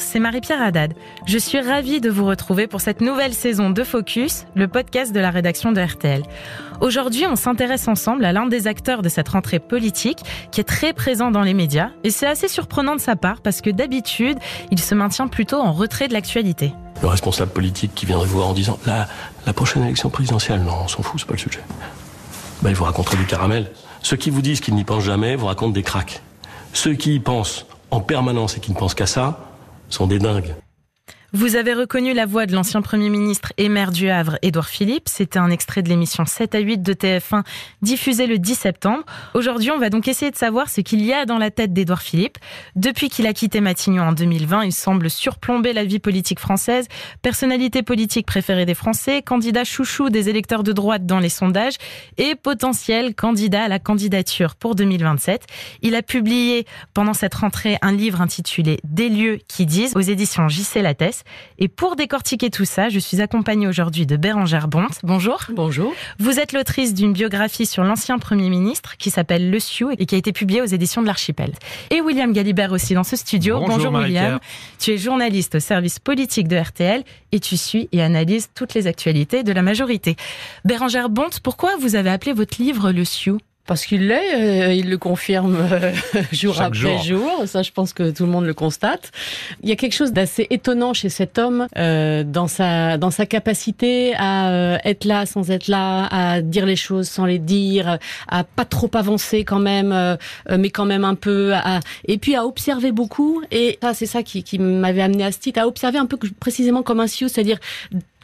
c'est Marie-Pierre Haddad. Je suis ravie de vous retrouver pour cette nouvelle saison de Focus, le podcast de la rédaction de RTL. Aujourd'hui, on s'intéresse ensemble à l'un des acteurs de cette rentrée politique qui est très présent dans les médias et c'est assez surprenant de sa part parce que d'habitude, il se maintient plutôt en retrait de l'actualité. Le responsable politique qui viendrait vous voir en disant la, prochaine élection présidentielle, non, on s'en fout, c'est pas le sujet. Ben, il vous racontera du caramel. Ceux qui vous disent qu'ils n'y pensent jamais vous racontent des cracks. Ceux qui y pensent en permanence et qui ne pensent qu'à ça sont des dingues. Vous avez reconnu la voix de l'ancien Premier ministre et maire du Havre, Édouard Philippe. C'était un extrait de l'émission 7 à 8 de TF1 diffusée le 10 septembre. Aujourd'hui, on va donc essayer de savoir ce qu'il y a dans la tête d'Édouard Philippe. Depuis qu'il a quitté Matignon en 2020, il semble surplomber la vie politique française, personnalité politique préférée des Français, candidat chouchou des électeurs de droite dans les sondages et potentiel candidat à la candidature pour 2027. Il a publié pendant cette rentrée un livre intitulé Des lieux qui disent aux éditions JC Lattès. Et pour décortiquer tout ça, je suis accompagnée aujourd'hui de Bérangère Bonte. Bonjour. Bonjour. Vous êtes l'autrice d'une biographie sur l'ancien Premier ministre qui s'appelle Le Sioux et qui a été publiée aux éditions de l'Archipel. Et William Galibert aussi dans ce studio. Bonjour, William. Tu es journaliste au service politique de RTL et tu suis et analyses toutes les actualités de la majorité. Bérangère Bonte, pourquoi vous avez appelé votre livre Le Sioux? Parce qu'il l'est, euh, il le confirme euh, jour Chaque après jour. Ça, je pense que tout le monde le constate. Il y a quelque chose d'assez étonnant chez cet homme euh, dans sa dans sa capacité à euh, être là sans être là, à dire les choses sans les dire, à pas trop avancer quand même, euh, mais quand même un peu, à, et puis à observer beaucoup. Et ça, c'est ça qui, qui m'avait amené à ce titre, à observer un peu précisément comme un sioux, c'est-à-dire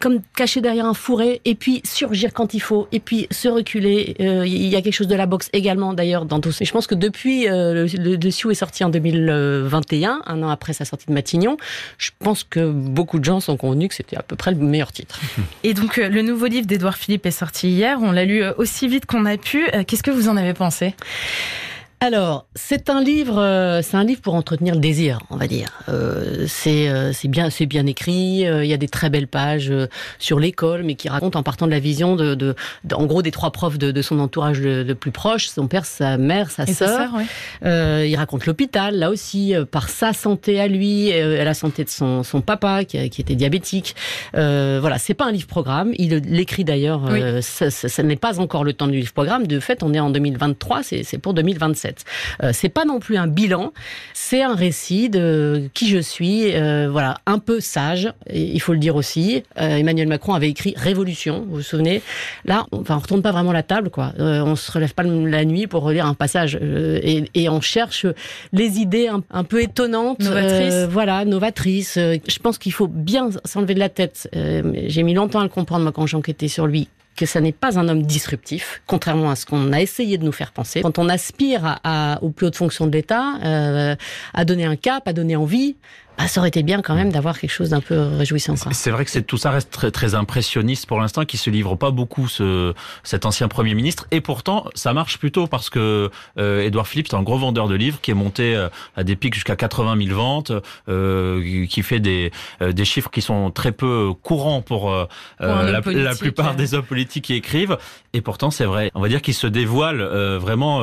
comme caché derrière un fourré et puis surgir quand il faut et puis se reculer. Euh, il y a quelque chose de la boxe également d'ailleurs dans tout ça. Et je pense que depuis euh, le, le Sioux est sorti en 2021, un an après sa sortie de Matignon, je pense que beaucoup de gens sont convenus que c'était à peu près le meilleur titre. Et donc euh, le nouveau livre d'Édouard Philippe est sorti hier. On l'a lu aussi vite qu'on a pu. Euh, Qu'est-ce que vous en avez pensé? Alors, c'est un livre, euh, c'est un livre pour entretenir le désir, on va dire. Euh, c'est euh, c'est bien, c'est bien écrit. euh, Il y a des très belles pages euh, sur l'école, mais qui racontent en partant de la vision de, de, de- en gros, des trois profs de, de son entourage le, le plus proche, son père, sa mère, sa Et sa sœur. sœur, ouais. Euh, il raconte l'hôpital, là aussi, par sa santé à lui, euh, et la santé de son, son papa qui, qui était diabétique. Euh, voilà, c'est pas un livre programme. Il l'écrit d'ailleurs. euh, ça, ça- ça n'est pas encore le temps du livre programme. De fait, on est en 2023. C'est c'est pour 2027. Euh, c'est pas non plus un bilan. C'est un récit de qui je suis. euh, voilà, un peu sage. il faut le dire aussi. Euh, Emmanuel Macron avait écrit Révolution. Vous vous souvenez? Là, on, enfin, on retourne pas vraiment la table, quoi. On se relève pas la nuit pour relire un passage et, et on cherche les idées un, un peu étonnantes, Novatrices. voilà, novatrices. Je pense qu'il faut bien s'enlever de la tête. J'ai mis longtemps à le comprendre moi quand j'enquêtais sur lui que ça n'est pas un homme disruptif, contrairement à ce qu'on a essayé de nous faire penser. Quand on aspire à, à- aux plus hautes fonctions de l'État, euh, à donner un cap, à donner envie, bah, ça aurait été bien quand même d'avoir quelque chose d'un peu réjouissant. C'est vrai que c'est tout ça reste très, très impressionniste pour l'instant, qui se livre pas beaucoup ce cet ancien premier ministre. Et pourtant, ça marche plutôt parce que euh, Édouard Philippe, c'est un gros vendeur de livres qui est monté euh, à des pics jusqu'à 80 000 ventes, euh, qui fait des euh, des chiffres qui sont très peu courants pour, euh, Pour la, plupart euh. des hommes politiques qui écrivent. Et pourtant, c'est vrai. On va dire qu'il se dévoile euh, vraiment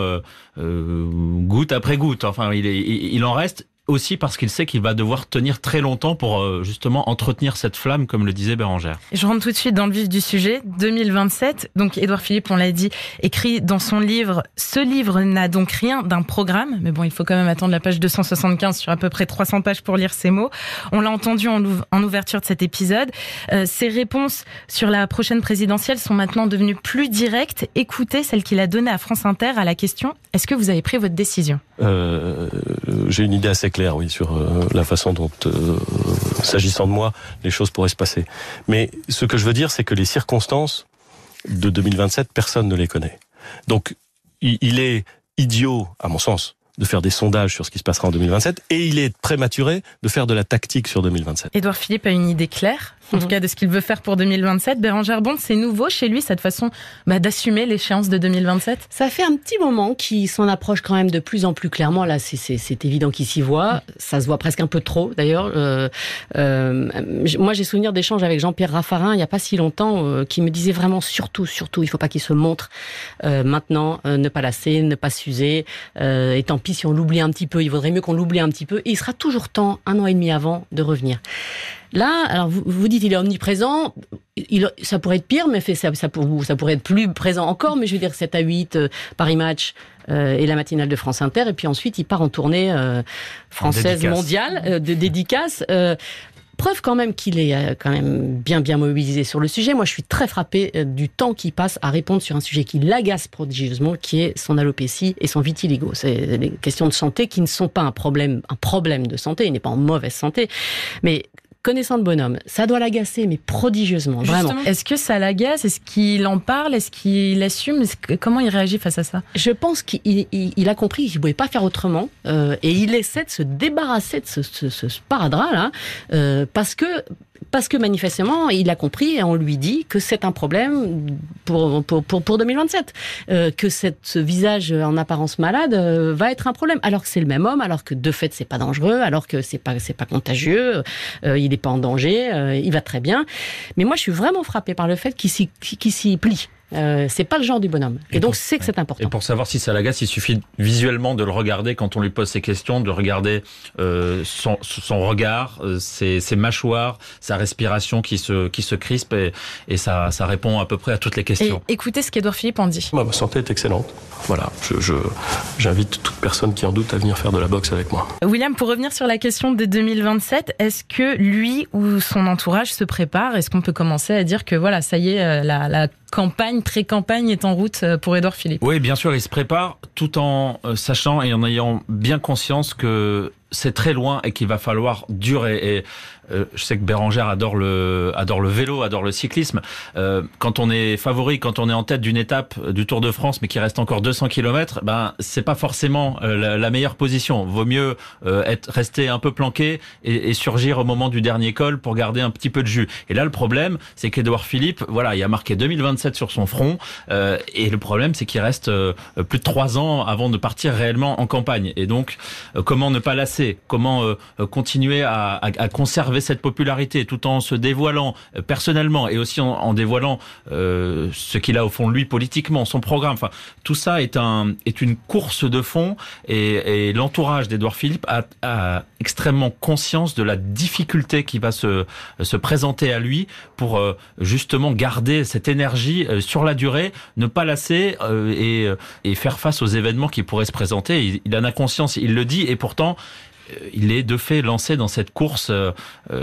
goutte après goutte. Enfin, il, est, il, il en reste aussi parce qu'il sait qu'il va devoir tenir très longtemps pour euh, justement entretenir cette flamme, comme le disait Bérangère. Je rentre tout de suite dans le vif du sujet. 2027. Donc, Édouard Philippe, on l'a dit, écrit dans son livre. Ce livre n'a donc rien d'un programme. Mais bon, il faut quand même attendre la page 275 sur à peu près 300 pages pour lire ces mots. On l'a entendu en, ouv- en ouverture de cet épisode. Euh, ses réponses sur la prochaine présidentielle sont maintenant devenues plus directes. Écoutez celle qu'il a donnée à France Inter à la question Est-ce que vous avez pris votre décision? Euh, J'ai une idée assez claire, oui, sur euh, la façon dont, euh, s'agissant de moi, les choses pourraient se passer. Mais ce que je veux dire, c'est que les circonstances de 2027, personne ne les connaît. Donc, il, il est idiot, à mon sens, de faire des sondages sur ce qui se passera en 2027, et il est prématuré de faire de la tactique sur 2027. Édouard Philippe a une idée claire, en tout cas de ce qu'il veut faire pour 2027. Bérangère Bond, c'est nouveau chez lui cette façon bah, d'assumer l'échéance de 2027 Ça fait un petit moment qu'il s'en approche quand même de plus en plus clairement. Là, c'est- évident qu'il s'y voit. Ça se voit presque un peu trop, d'ailleurs. Euh, euh, moi, j'ai souvenir d'échanges avec Jean-Pierre Raffarin il n'y a pas si longtemps, euh, qui me disait vraiment surtout, surtout, il faut pas qu'il se montre euh, maintenant, euh, ne pas lasser, ne pas s'user, euh, et tant pis si on l'oublie un petit peu, il vaudrait mieux qu'on l'oublie un petit peu, et il sera toujours temps, un an et demi avant, de revenir. Là, alors vous, vous dites il est omniprésent, il, ça pourrait être pire, mais fait, ça, ça, ça, pourrait être plus présent encore, mais je veux dire 7 à 8, euh, Paris Match euh, et la matinale de France Inter, et puis ensuite il part en tournée euh, française mondiale, de dédicace. Preuve quand même qu'il est quand même bien bien mobilisé sur le sujet. Moi, je suis très frappé du temps qu'il passe à répondre sur un sujet qui l'agace prodigieusement, qui est son alopécie et son vitiligo. C'est des questions de santé qui ne sont pas un problème, un problème de santé. Il n'est pas en mauvaise santé, mais connaissant le bonhomme, ça doit l'agacer, mais prodigieusement, vraiment. Est-ce que ça l'agace? Est-ce qu'il en parle? Est-ce qu'il assume? Comment il réagit face à ça? Je pense qu'il il, il a compris qu'il ne pouvait pas faire autrement, euh, et il essaie de se débarrasser de ce, ce, ce sparadrap là, euh, parce que parce que manifestement, il a compris et on lui dit que c'est un problème pour, pour, pour, pour 2027, euh, que cette, ce visage en apparence malade euh, va être un problème, alors que c'est le même homme, alors que de fait c'est pas dangereux, alors que c'est pas c'est pas contagieux, euh, il n'est pas en danger, euh, il va très bien. Mais moi, je suis vraiment frappé par le fait qu'il s'y qu'il s'y plie. Euh, c'est pas le genre du bonhomme. Et, et donc c'est que c'est important. Et pour savoir si ça l'agace, il suffit visuellement de le regarder quand on lui pose ces questions, de regarder euh, son, son, regard, euh, ses, ses, mâchoires, sa respiration qui se qui se crispe et, et ça, ça répond à peu près à toutes les questions. Et écoutez ce qu'Edouard Philippe en dit. Ma santé est excellente. Voilà, je, j'invite je, toute personne qui en doute à venir faire de la boxe avec moi. William, pour revenir sur la question de 2027, est-ce que lui ou son entourage se prépare? Est-ce qu'on peut commencer à dire que voilà, ça y est, la, la campagne, pré-campagne est en route euh, pour Édouard Philippe. Oui, bien sûr, il se prépare tout en euh, sachant et en ayant bien conscience que c'est très loin et qu'il va falloir durer. Et euh, je sais que Bérangère adore le adore le vélo, adore le cyclisme. Euh, quand on est favori, quand on est en tête d'une étape du Tour de France, mais qui reste encore 200 km, ben c'est pas forcément euh, la, la, meilleure position. Vaut mieux euh, être resté un peu planqué et, et, surgir au moment du dernier col pour garder un petit peu de jus. Et là, le problème, c'est qu'Edouard Philippe, voilà, il a marqué 2027 sur son front, et le problème, c'est qu'il reste plus de trois ans avant de partir réellement en campagne. Et donc, comment ne pas lasser? Comment continuer à, à, à, conserver cette popularité tout en se dévoilant euh, personnellement et aussi en, dévoilant euh, ce qu'il a au fond lui politiquement, son programme. Enfin, tout ça est un est une course de fond et, l'entourage d'Edouard Philippe a, extrêmement conscience de la difficulté qui va se se présenter à lui pour euh, justement garder cette énergie sur la durée, ne pas lasser et, et faire face aux événements qui pourraient se présenter. Il en a conscience, il le dit et pourtant il est de fait lancé dans cette course euh,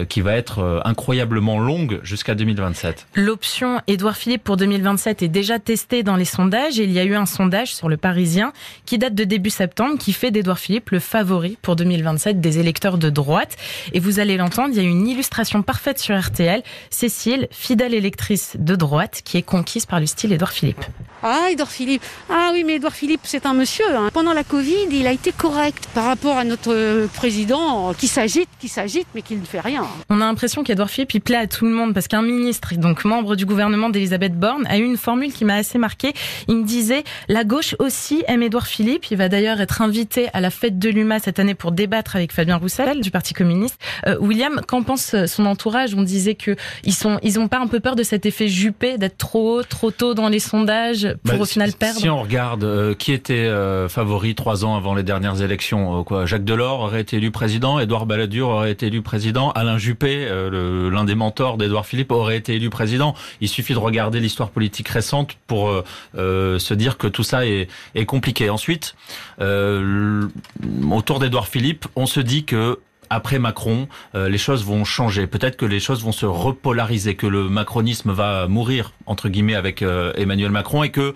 qui va être euh, incroyablement longue jusqu'à 2027. L'option Édouard Philippe pour 2027 est déjà testée dans les sondages et il y a eu un sondage sur le Parisien qui date de début septembre qui fait d'Édouard Philippe le favori pour 2027 des électeurs de droite. Et vous allez l'entendre, il y a une illustration parfaite sur RTL. Cécile, fidèle électrice de droite, qui est conquise par le style Édouard Philippe. Ah, Édouard Philippe. Ah oui, mais Édouard Philippe, c'est un monsieur. Hein. Pendant la Covid, il a été correct par rapport à notre président qui s'agite, qui s'agite, mais qui ne fait rien. On a l'impression qu'Edouard Philippe, il plaît à tout le monde parce qu'un ministre, donc membre du gouvernement d'Elisabeth Borne, a eu une formule qui m'a assez marqué. Il me disait, la gauche aussi aime Edouard Philippe. Il va d'ailleurs être invité à la fête de l'UMA cette année pour débattre avec Fabien Roussel du Parti communiste. Euh, William, qu'en pense son entourage? On disait que ils sont, ils ont pas un peu peur de cet effet Juppé, d'être trop haut, trop tôt dans les sondages pour bah, au final si, perdre? Si on regarde euh, qui était euh, favori trois ans avant les dernières élections, euh, quoi, Jacques Delors aurait été élu président, Édouard Balladur aurait été élu président, Alain Juppé, euh, l'un des mentors d'Édouard Philippe, aurait été élu président. Il suffit de regarder l'histoire politique récente pour euh, euh, se dire que tout ça est, est compliqué. Ensuite, autour d'Édouard Philippe, on se dit que après Macron, euh, les choses vont changer. Peut-être que les choses vont se repolariser, que le macronisme va mourir entre guillemets avec euh, Emmanuel Macron et que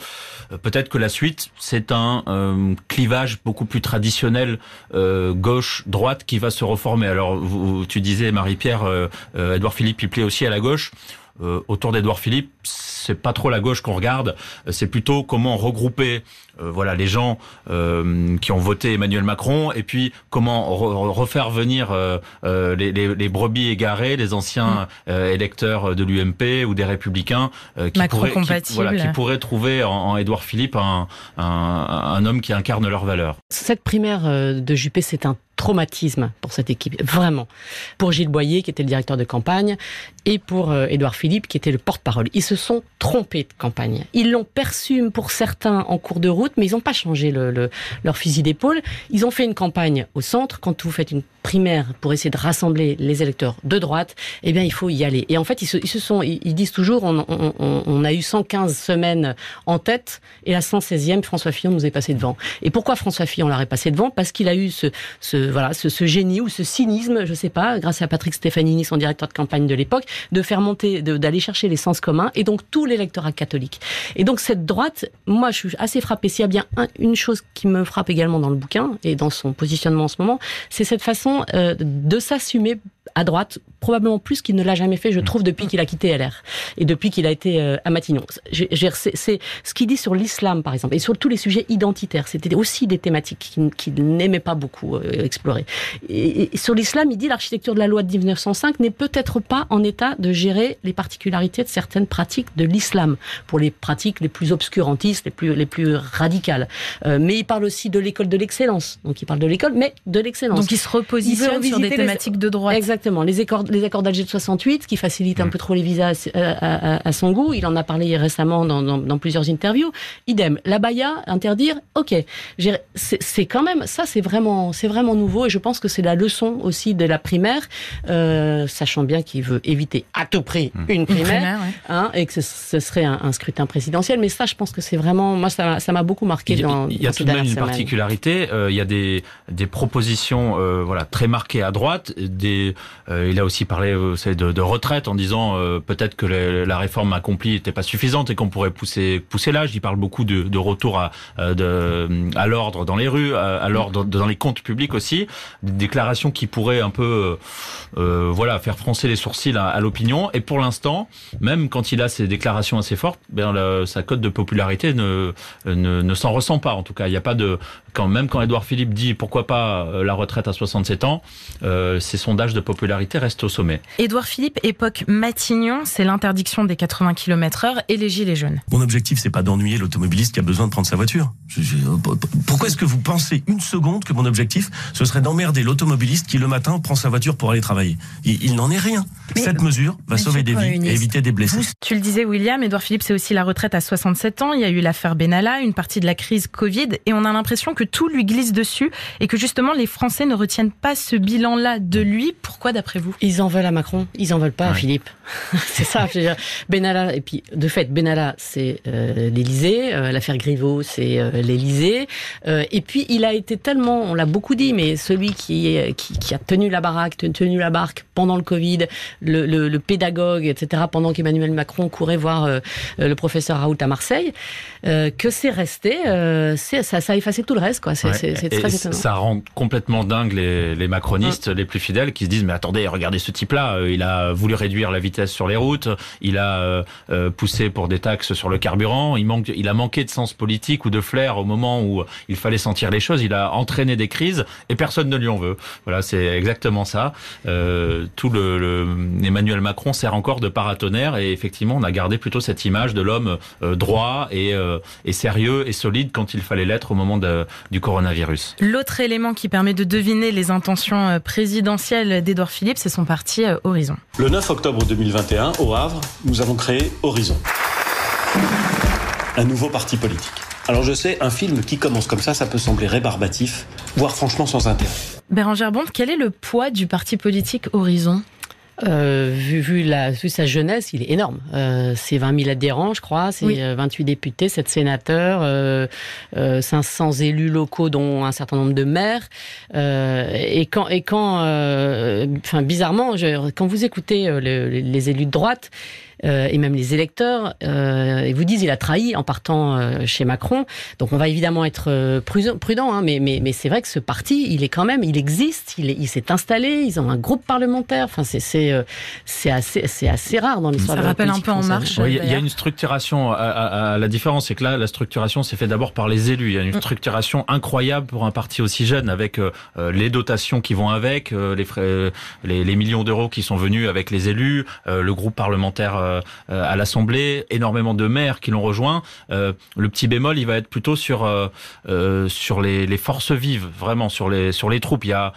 euh, peut-être que la suite c'est un euh, clivage beaucoup plus traditionnel gauche-droite qui va se reformer. Alors tu disais Marie-Pierre, Edouard Philippe il plaît aussi à la gauche. Autour d'Edouard Philippe, c'est pas trop la gauche qu'on regarde, c'est plutôt comment regrouper euh, voilà les gens euh, qui ont voté Emmanuel Macron et puis comment re refaire venir euh, les, les, les, brebis égarées, les anciens mmh. électeurs de l'UMP ou des républicains qui, pourraient, qui, voilà, qui pourraient trouver en, en Édouard Philippe un, un, un, homme qui incarne leurs valeurs. Cette primaire de Juppé, c'est un traumatisme pour cette équipe, vraiment. Pour Gilles Boyer, qui était le directeur de campagne, et pour euh, Édouard Philippe, qui était le porte-parole. Ils se sont trompés de campagne. Ils l'ont perçu pour certains en cours de route, mais ils n'ont pas changé le, leur fusil d'épaule. Ils ont fait une campagne au centre. Quand vous faites une primaire pour essayer de rassembler les électeurs de droite, eh bien, il faut y aller. Et en fait, ils se, ils se sont, ils, disent toujours, on, on, on, a eu 115 semaines en tête, et la 116e, François Fillon nous est passé devant. Et pourquoi François Fillon l'aurait passé devant? Parce qu'il a eu ce, ce voilà, ce, ce, génie ou ce cynisme, je sais pas, grâce à Patrick Stefanini, son directeur de campagne de l'époque, de faire monter, d'aller chercher les sens communs, et donc tout l'électorat catholique. Et donc cette droite, moi, je suis assez frappée. S'il y a bien une chose qui me frappe également dans le bouquin et dans son positionnement en ce moment, c'est cette façon euh, de s'assumer à droite, probablement plus qu'il ne l'a jamais fait, je mm. trouve, depuis qu'il a quitté LR et depuis qu'il a été euh, à Matignon. C'est ce qu'il dit sur l'islam, par exemple, et sur tous les sujets identitaires. C'était aussi des thématiques qu'il n'aimait pas beaucoup euh, explorer. Et, sur l'islam, il dit l'architecture de la loi de 1905 n'est peut-être pas en état de gérer les particularités de certaines pratiques de l'islam, pour les pratiques les plus obscurantistes, les plus, les plus radicales. Euh, mais il parle aussi de l'école de l'excellence. Donc il parle de l'école, mais de l'excellence. Donc il se repositionne sur des thématiques de droite. Exactement. Les accords, les accords d'Alger de 68, qui facilitent un mm. peu trop les visas à, à, son goût. Il en a parlé récemment dans, dans, dans plusieurs interviews. Idem. La Baïa, interdire, ok. C'est quand même, ça c'est vraiment, c'est vraiment nouveau et je pense que c'est la leçon aussi de la primaire, euh, sachant bien qu'il veut éviter à tout prix mm. une primaire, hein, et que ce, serait un, scrutin présidentiel. Mais ça, je pense que c'est vraiment, moi, ça m'a beaucoup marqué. Il, dans, il y a tout de même une particularité. Euh, il y a des, des propositions, euh, voilà, très marquées à droite, des euh, il a aussi parlé euh, de, de, retraite en disant euh, peut-être que la réforme accomplie n'était pas suffisante et qu'on pourrait pousser pousser l'âge. Il parle beaucoup de, de retour à, de, à l'ordre dans les rues, à, l'ordre dans les comptes publics aussi. Des déclarations qui pourraient un peu voilà faire froncer les sourcils à, l'opinion. Et pour l'instant, même quand il a ces déclarations assez fortes, ben, sa cote de popularité ne, ne, ne s'en ressent pas. En tout cas, il n'y a pas de quand même quand Édouard Philippe dit pourquoi pas la retraite à 67 ans, euh, ces sondages de popularité reste au sommet. Édouard Philippe, époque Matignon, c'est l'interdiction des 80 km heure et les gilets jaunes. Mon objectif, c'est pas d'ennuyer l'automobiliste qui a besoin de prendre sa voiture. pourquoi est-ce que vous pensez une seconde que mon objectif, ce serait d'emmerder l'automobiliste qui le matin prend sa voiture pour aller travailler? Il, n'en est rien. Cette mesure va sauver des vies et éviter des blessés. Tu le disais, William, Édouard Philippe, c'est aussi la retraite à 67 ans. Il y a eu l'affaire Benalla, une partie de la crise Covid, et on a l'impression que tout lui glisse dessus et que justement les Français ne retiennent pas ce bilan-là de lui. Pourquoi, d'après vous? Ils en veulent à Macron, ils en veulent pas à Philippe. c'est ça. Je veux dire. Benalla, et puis de fait, Benalla, c'est euh, l'Élysée. Euh, l'affaire Griveaux, c'est euh, l'Élysée. et puis il a été tellement, on l'a beaucoup dit, mais celui qui, qui, qui, a tenu la baraque, tenu la barque pendant le Covid, le, le, le pédagogue, etc. Pendant qu'Emmanuel Macron courait voir le professeur Raoult à Marseille, que c'est resté. ça, ça a effacé tout le reste, quoi. C'est très étonnant. Ça rend complètement dingue les, les macronistes les plus fidèles qui se disent mais attendez, regardez ce type-là, euh, il a voulu réduire la vitesse sur les routes, il a euh, euh, poussé pour des taxes sur le carburant, il manque, il a manqué de sens politique ou de flair au moment où il fallait sentir les choses, il a entraîné des crises et personne ne lui en veut. Voilà, c'est exactement ça. tout le, Emmanuel Macron sert encore de paratonnerre et effectivement, on a gardé plutôt cette image de l'homme droit et, et, sérieux et solide quand il fallait l'être au moment de, du coronavirus. L'autre élément qui permet de deviner les intentions présidentielles d'Edouard Philippe, c'est son parti euh, Horizon. Le 9 octobre 2021, au Havre, nous avons créé Horizon. Un nouveau parti politique. Alors je sais, un film qui commence comme ça, ça peut sembler rébarbatif, voire franchement sans intérêt. Bérangère Bond, quel est le poids du parti politique Horizon? Euh, vu, vu, la, vu sa jeunesse, il est énorme. Euh, c'est 20 000 adhérents, je crois, c'est 28 euh, députés, 7 sénateurs, euh, 500 euh, élus locaux, dont un certain nombre de maires. Euh, et quand, et quand, enfin bizarrement, je, quand vous écoutez les élus de droite, euh, et même les électeurs, euh, ils vous disent il a trahi en partant euh, chez Macron. Donc on va évidemment être prudent, hein, mais, mais, mais c'est vrai que ce parti, il est quand même, il existe, il, il s'est installé, ils ont un groupe parlementaire. Enfin, c'est c'est assez c'est assez rare dans l'histoire. Ça rappelle un peu En Marche. Il y, a une structuration. À, la différence, c'est que là, la structuration s'est fait d'abord par les élus. Il y a une mm. structuration incroyable pour un parti aussi jeune, avec les dotations qui vont avec, les, frais, les, les millions d'euros qui sont venus avec les élus, le groupe parlementaire euh, à l'Assemblée, énormément de maires qui l'ont rejoint. Euh, le petit bémol, il va être plutôt sur euh, sur les, les forces vives, vraiment sur les sur les troupes. Il y a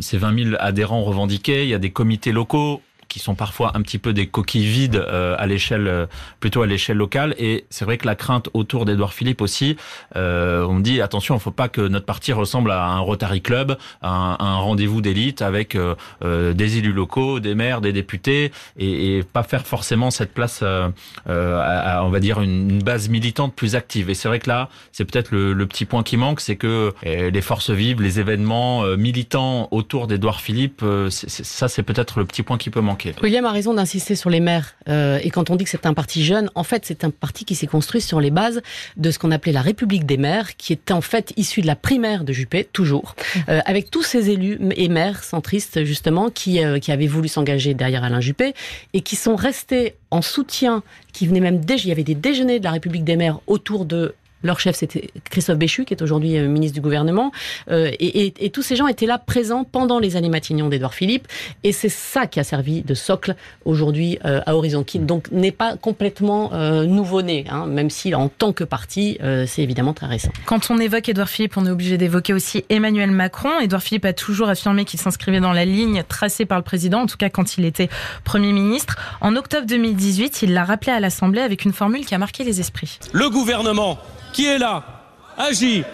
ces 20 000 adhérents revendiqués, il y a des comités locaux qui sont parfois un petit peu des coquilles vides euh, à l'échelle, plutôt à l'échelle locale. Et c'est vrai que la crainte autour d'Edouard Philippe aussi, on dit attention, il ne faut pas que notre parti ressemble à un Rotary Club, à un, rendez-vous d'élite avec des élus locaux, des maires, des députés, et, pas faire forcément cette place, à, on va dire, une, base militante plus active. Et c'est vrai que là, c'est peut-être le, le, petit point qui manque, c'est que les forces vives, les événements militants autour d'Edouard Philippe, ça c'est peut-être le petit point qui peut manquer. William a raison d'insister sur les maires. Euh, et quand on dit que c'est un parti jeune, en fait, c'est un parti qui s'est construit sur les bases de ce qu'on appelait la République des maires, qui était en fait issu de la primaire de Juppé, toujours, euh, avec tous ces élus et maires centristes, justement, qui, euh, qui avaient voulu s'engager derrière Alain Juppé et qui sont restés en soutien, qui venaient même déjà, il y avait des déjeuners de la République des maires autour de leur chef, c'était Christophe Béchu, qui est aujourd'hui euh, ministre du gouvernement. Euh, et, tous ces gens étaient là présents pendant les années Matignon d'Edouard Philippe. Et c'est ça qui a servi de socle aujourd'hui euh, à Horizon, qui donc n'est pas complètement nouveau-né, hein, même si en tant que parti, c'est évidemment très récent. Quand on évoque Edouard Philippe, on est obligé d'évoquer aussi Emmanuel Macron. Edouard Philippe a toujours affirmé qu'il s'inscrivait dans la ligne tracée par le président, en tout cas quand il était Premier ministre. En octobre 2018, il l'a rappelé à l'Assemblée avec une formule qui a marqué les esprits. Le gouvernement qui est là, agit,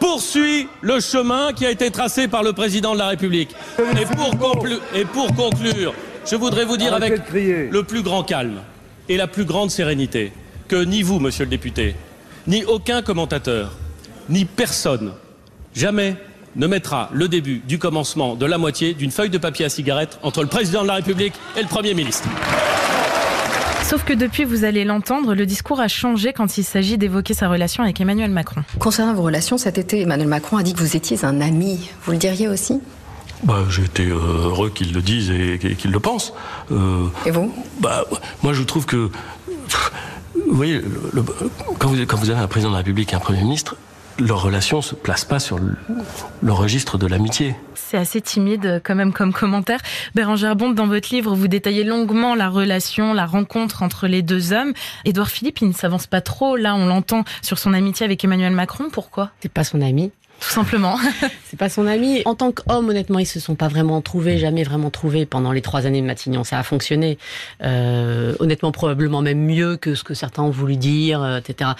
poursuit le chemin qui a été tracé par le président de la République. Et pour, et pour conclure, je voudrais vous dire avec le plus grand calme et la plus grande sérénité que ni vous, monsieur le député, ni aucun commentateur, ni personne, jamais ne mettra le début du commencement de la moitié d'une feuille de papier à cigarette entre le président de la République et le Premier ministre. Sauf que depuis, vous allez l'entendre, le discours a changé quand il s'agit d'évoquer sa relation avec Emmanuel Macron. Concernant vos relations, cet été, Emmanuel Macron a dit que vous étiez un ami. Vous le diriez aussi? Bah, J'ai été euh, heureux qu'il le dise et qu'il le pense. Euh, et vous? bah, Moi, je trouve que. Vous voyez, quand, vous, quand vous avez un président de la République et un Premier ministre, leur relation se place pas sur le, registre de l'amitié. C'est assez timide quand même comme commentaire. Bérangère Bond, dans votre livre, vous détaillez longuement la relation, la rencontre entre les deux hommes. Édouard Philippe, il ne s'avance pas trop. Là, on l'entend sur son amitié avec Emmanuel Macron. Pourquoi? C'est pas son ami. Tout simplement. c'est pas son ami. En tant qu'homme, honnêtement, ils se sont pas vraiment trouvés, jamais vraiment trouvés pendant les trois années de Matignon. Ça a fonctionné, euh, honnêtement, probablement même mieux que ce que certains ont voulu dire, euh, etc.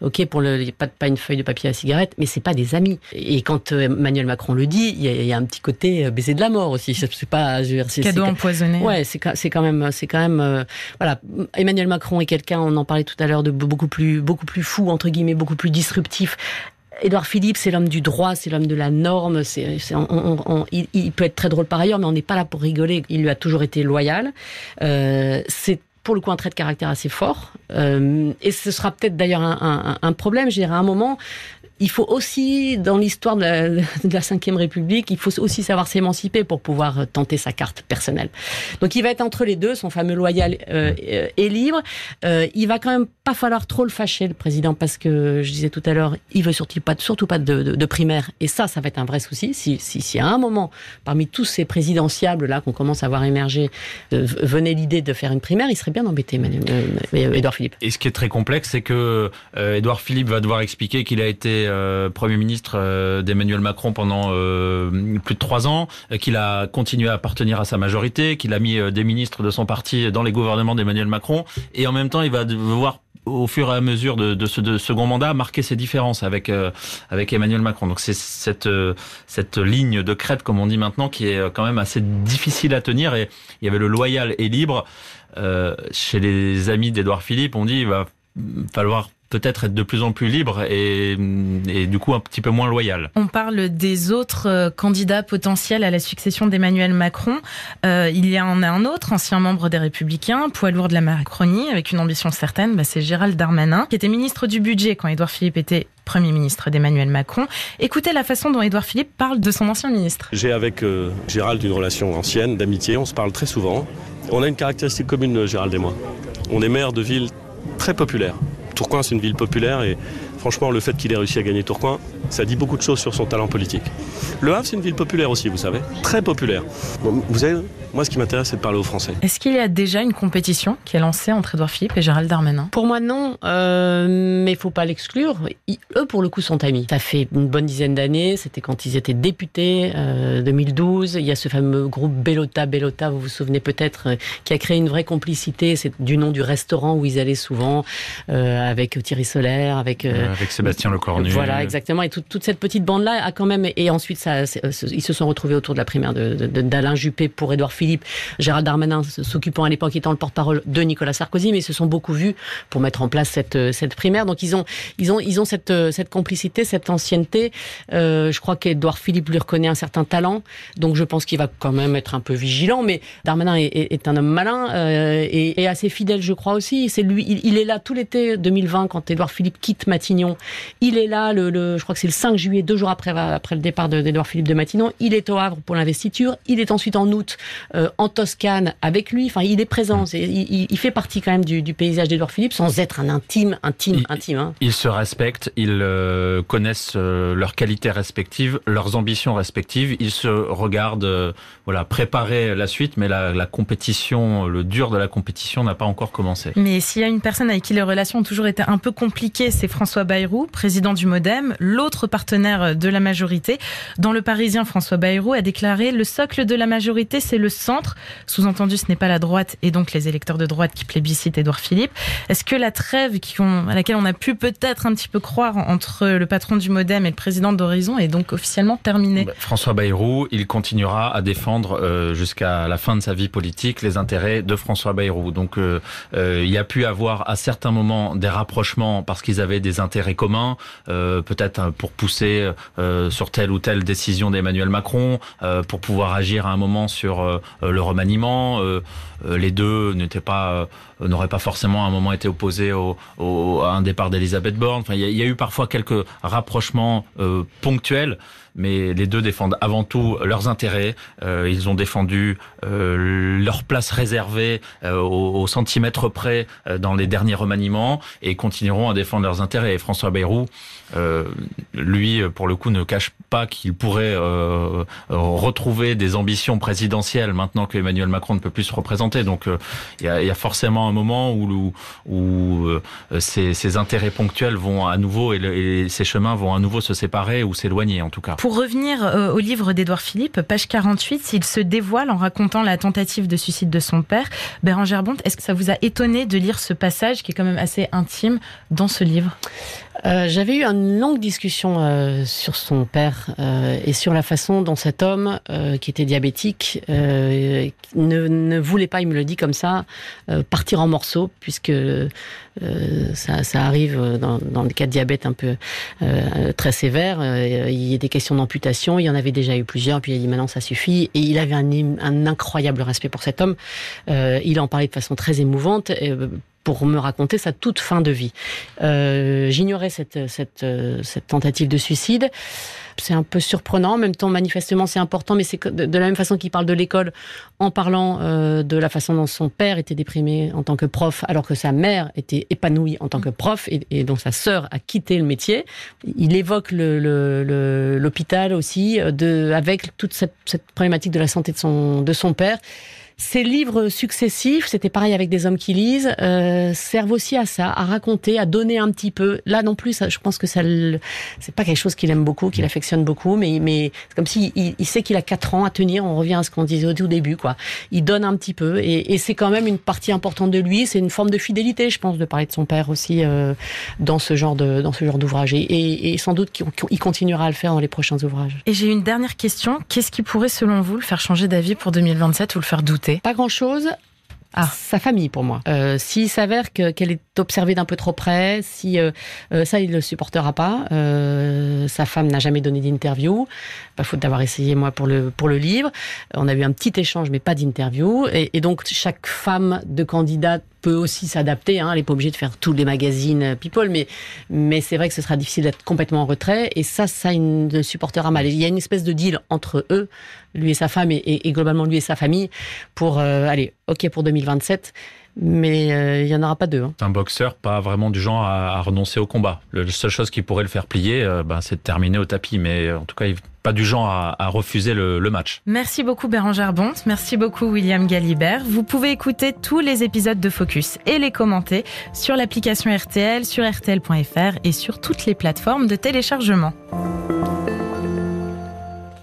Ok, pour le, pas, pas une feuille de papier à cigarette, mais c'est pas des amis. Et quand euh, Emmanuel Macron le dit, il y, a un petit côté baiser de la mort aussi. C'est pas, cadeau empoisonné. Ouais, c'est quand même, c'est quand même, voilà. Emmanuel Macron est quelqu'un, on en parlait tout à l'heure, de beaucoup plus, beaucoup plus fou entre guillemets, beaucoup plus disruptif. Édouard Philippe, c'est l'homme du droit, c'est l'homme de la norme. C'est, il, peut être très drôle par ailleurs, mais on n'est pas là pour rigoler. Il lui a toujours été loyal. Euh, c'est pour le coup un trait de caractère assez fort. Euh, et ce sera peut-être d'ailleurs un, un, un, problème. Je dirais à un moment, il faut aussi, dans l'histoire de la, Ve République, il faut aussi savoir s'émanciper pour pouvoir tenter sa carte personnelle. Donc il va être entre les deux, son fameux loyal euh, euh et libre. Euh, il va quand même pas falloir trop le fâcher, le président, parce que je disais tout à l'heure, il veut surtout pas, surtout pas de, de, primaire. Et ça, ça va être un vrai souci. Si, à un moment, parmi tous ces présidentiables là qu'on commence à voir émerger, euh, venait l'idée de faire une primaire, il serait bien embêté, Edouard Philippe. Et ce qui est très complexe, c'est que Edouard Philippe va devoir expliquer qu'il a été euh, Premier ministre euh, d'Emmanuel Macron pendant euh, plus de trois ans, qu'il a continué à appartenir à sa majorité, qu'il a mis des ministres de son parti dans les gouvernements d'Emmanuel Macron, et en même temps, il va devoir au fur et à mesure de, ce second mandat, marquer ses différences avec Emmanuel Macron. Donc c'est cette cette ligne de crête, comme on dit maintenant, qui est quand même assez difficile à tenir. Et il y avait le loyal et libre chez les amis d'Edouard Philippe. On dit il va falloir peut-être être de plus en plus libre et, du coup un petit peu moins loyal. On parle des autres euh, candidats potentiels à la succession d'Emmanuel Macron. Euh, il y en a un autre, ancien membre des Républicains, poids lourd de la Macronie, avec une ambition certaine, bah, c'est Gérald Darmanin, qui était ministre du Budget quand Édouard Philippe était Premier ministre d'Emmanuel Macron. Écoutez la façon dont Édouard Philippe parle de son ancien ministre. J'ai avec euh, Gérald une relation ancienne, d'amitié, on se parle très souvent. On a une caractéristique commune, Gérald et moi. On est maire de ville très populaire. Tourcoing, c'est une ville populaire et franchement, le fait qu'il ait réussi à gagner Tourcoing, Ça dit beaucoup de choses sur son talent politique. Le Havre, c'est une ville populaire aussi, vous savez. Très populaire. Vous savez, moi, ce qui m'intéresse, c'est de parler aux Français. Est-ce qu'il y a déjà une compétition qui est lancée entre Edouard Philippe et Gérald Darmanin? Pour moi, non. Euh, mais il faut pas l'exclure. Eux, pour le coup, sont amis. Ça fait une bonne dizaine d'années. C'était quand ils étaient députés, euh, 2012. Il y a ce fameux groupe Bellota, Bellota, vous vous souvenez peut-être, euh, qui a créé une vraie complicité. C'est du nom du restaurant où ils allaient souvent, euh, avec Thierry Solaire, avec... Euh, avec Sébastien Lecornu. Voilà, exactement. Et toute, toute cette petite bande-là a quand même... Et ensuite, ça, ils se sont retrouvés autour de la primaire d'Alain Juppé pour Édouard Philippe. Gérald Darmanin s'occupant à l'époque étant le porte-parole de Nicolas Sarkozy, mais ils se sont beaucoup vus pour mettre en place cette, cette primaire. Donc ils ont, ils ont, ils ont cette, cette complicité, cette ancienneté. Euh, je crois qu'Édouard Philippe lui reconnaît un certain talent, donc je pense qu'il va quand même être un peu vigilant. Mais Darmanin est, un homme malin euh, et, assez fidèle, je crois aussi. C'est lui, il, est là tout l'été 2020 quand Édouard Philippe quitte Matignon. Il est là, le je crois que c'est le 5 juillet, deux jours après, après le départ d'Édouard Philippe de Matignon. Il est au Havre pour l'investiture. Il est ensuite en août euh, en Toscane avec lui. Enfin, il est présent. Est, il, il, fait partie quand même du, du paysage d'Édouard Philippe sans être un intime, intime, il, intime. Hein. Ils se respectent, ils euh, connaissent euh, leurs qualités respectives, leurs ambitions respectives. Ils se regardent, euh, voilà, préparer la suite, mais la, la, compétition, le dur de la compétition n'a pas encore commencé. Mais s'il y a une personne avec qui les relations ont toujours été un peu compliquées, c'est François Bayrou, président du MoDem, l'autre partenaire de la majorité. Dans Le Parisien, François Bayrou a déclaré le socle de la majorité, c'est le centre. Sous-entendu, ce n'est pas la droite et donc les électeurs de droite qui plébiscitent Édouard Philippe. Est-ce que la trêve à laquelle on a pu peut-être un petit peu croire entre le patron du Modem et le président d'Horizon est donc officiellement terminée? François Bayrou, il continuera à défendre euh, jusqu'à la fin de sa vie politique les intérêts de François Bayrou. Donc euh, euh, il y a pu avoir à certains moments des rapprochements parce qu'ils avaient des intérêts communs, peut-être pour pousser euh, sur telle ou telle décision d'Emmanuel Macron, euh, pour pouvoir agir à un moment sur le remaniement. Les deux n'étaient pas n'aurait pas forcément à un moment été opposé au, à un départ d'Elisabeth Borne. Il y, a, eu parfois quelques rapprochements euh, ponctuels, mais les deux défendent avant tout leurs intérêts. Euh, ils ont défendu euh, leur place réservée euh, au, centimètre près euh, dans les derniers remaniements et continueront à défendre leurs intérêts. François Bayrou, euh, lui, pour le coup, ne cache pas qu'il pourrait euh, retrouver des ambitions présidentielles maintenant que Emmanuel Macron ne peut plus se représenter. Donc, il y a, forcément un moment où, où ces, intérêts ponctuels vont à nouveau et, ces chemins vont à nouveau se séparer ou s'éloigner, en tout cas. Pour revenir euh, au livre d'Édouard Philippe, page 48, il se dévoile en racontant la tentative de suicide de son père. Bérangère Bonte, est-ce que ça vous a étonné de lire ce passage qui est quand même assez intime dans ce livre? Euh, J'avais eu une longue discussion euh, sur son père euh, et sur la façon dont cet homme, euh, qui était diabétique, ne, ne, voulait pas, il me le dit comme ça, partir en morceaux, puisque ça, ça, arrive dans, dans, des cas de diabète un peu très sévères. il y a des questions d'amputation, il y en avait déjà eu plusieurs, puis il a dit maintenant ça suffit. Et il avait un, un incroyable respect pour cet homme. il en parlait de façon très émouvante. Et, pour me raconter sa toute fin de vie. Euh, J'ignorais cette, cette, cette tentative de suicide. C'est un peu surprenant, en même temps manifestement c'est important, mais c'est de, la même façon qu'il parle de l'école en parlant euh, de la façon dont son père était déprimé en tant que prof, alors que sa mère était épanouie en tant que prof et, dont sa sœur a quitté le métier. Il évoque l'hôpital aussi, de, avec toute cette, cette problématique de la santé de son, de son père. Ces livres successifs, c'était pareil avec des hommes qui lisent, euh, servent aussi à ça, à raconter, à donner un petit peu. Là non plus, ça, je pense que ça, c'est pas quelque chose qu'il aime beaucoup, qu'il affectionne beaucoup, mais, mais c'est comme s'il il, il sait qu'il a quatre ans à tenir. On revient à ce qu'on disait au tout début, quoi. Il donne un petit peu, et, et c'est quand même une partie importante de lui. C'est une forme de fidélité, je pense, de parler de son père aussi euh, dans ce genre de dans ce genre d'ouvrage, et, et, et, sans doute qu'il continuera à le faire dans les prochains ouvrages. Et j'ai une dernière question. Qu'est-ce qui pourrait, selon vous, le faire changer d'avis pour 2027 ou le faire douter? Pas grand-chose. Ah. Sa famille pour moi. Euh, S'il s'avère qu'elle qu est observée d'un peu trop près, si euh, euh, ça il le supportera pas. Euh, sa femme n'a jamais donné d'interview. Pas faute d'avoir essayé moi pour le pour le livre. On a eu un petit échange mais pas d'interview. Et, et, donc chaque femme de candidate peut aussi s'adapter. Hein. Elle n'est pas obligée de faire tous les magazines People, mais mais c'est vrai que ce sera difficile d'être complètement en retrait. Et ça, ça ne supportera mal. Il y a une espèce de deal entre eux, lui et sa femme, et globalement lui et sa famille, pour euh, aller ok pour 2027 mais euh, il y en aura pas deux. Hein. Un boxeur, pas vraiment du genre à, renoncer au combat. La seule chose qui pourrait le faire plier, euh, ben, c'est de terminer au tapis. Mais en tout cas, il pas du genre à, refuser le, le, match. Merci beaucoup Bérangère Bonte, merci beaucoup William Galibert. Vous pouvez écouter tous les épisodes de Focus et les commenter sur l'application RTL, sur rtl.fr et sur toutes les plateformes de téléchargement.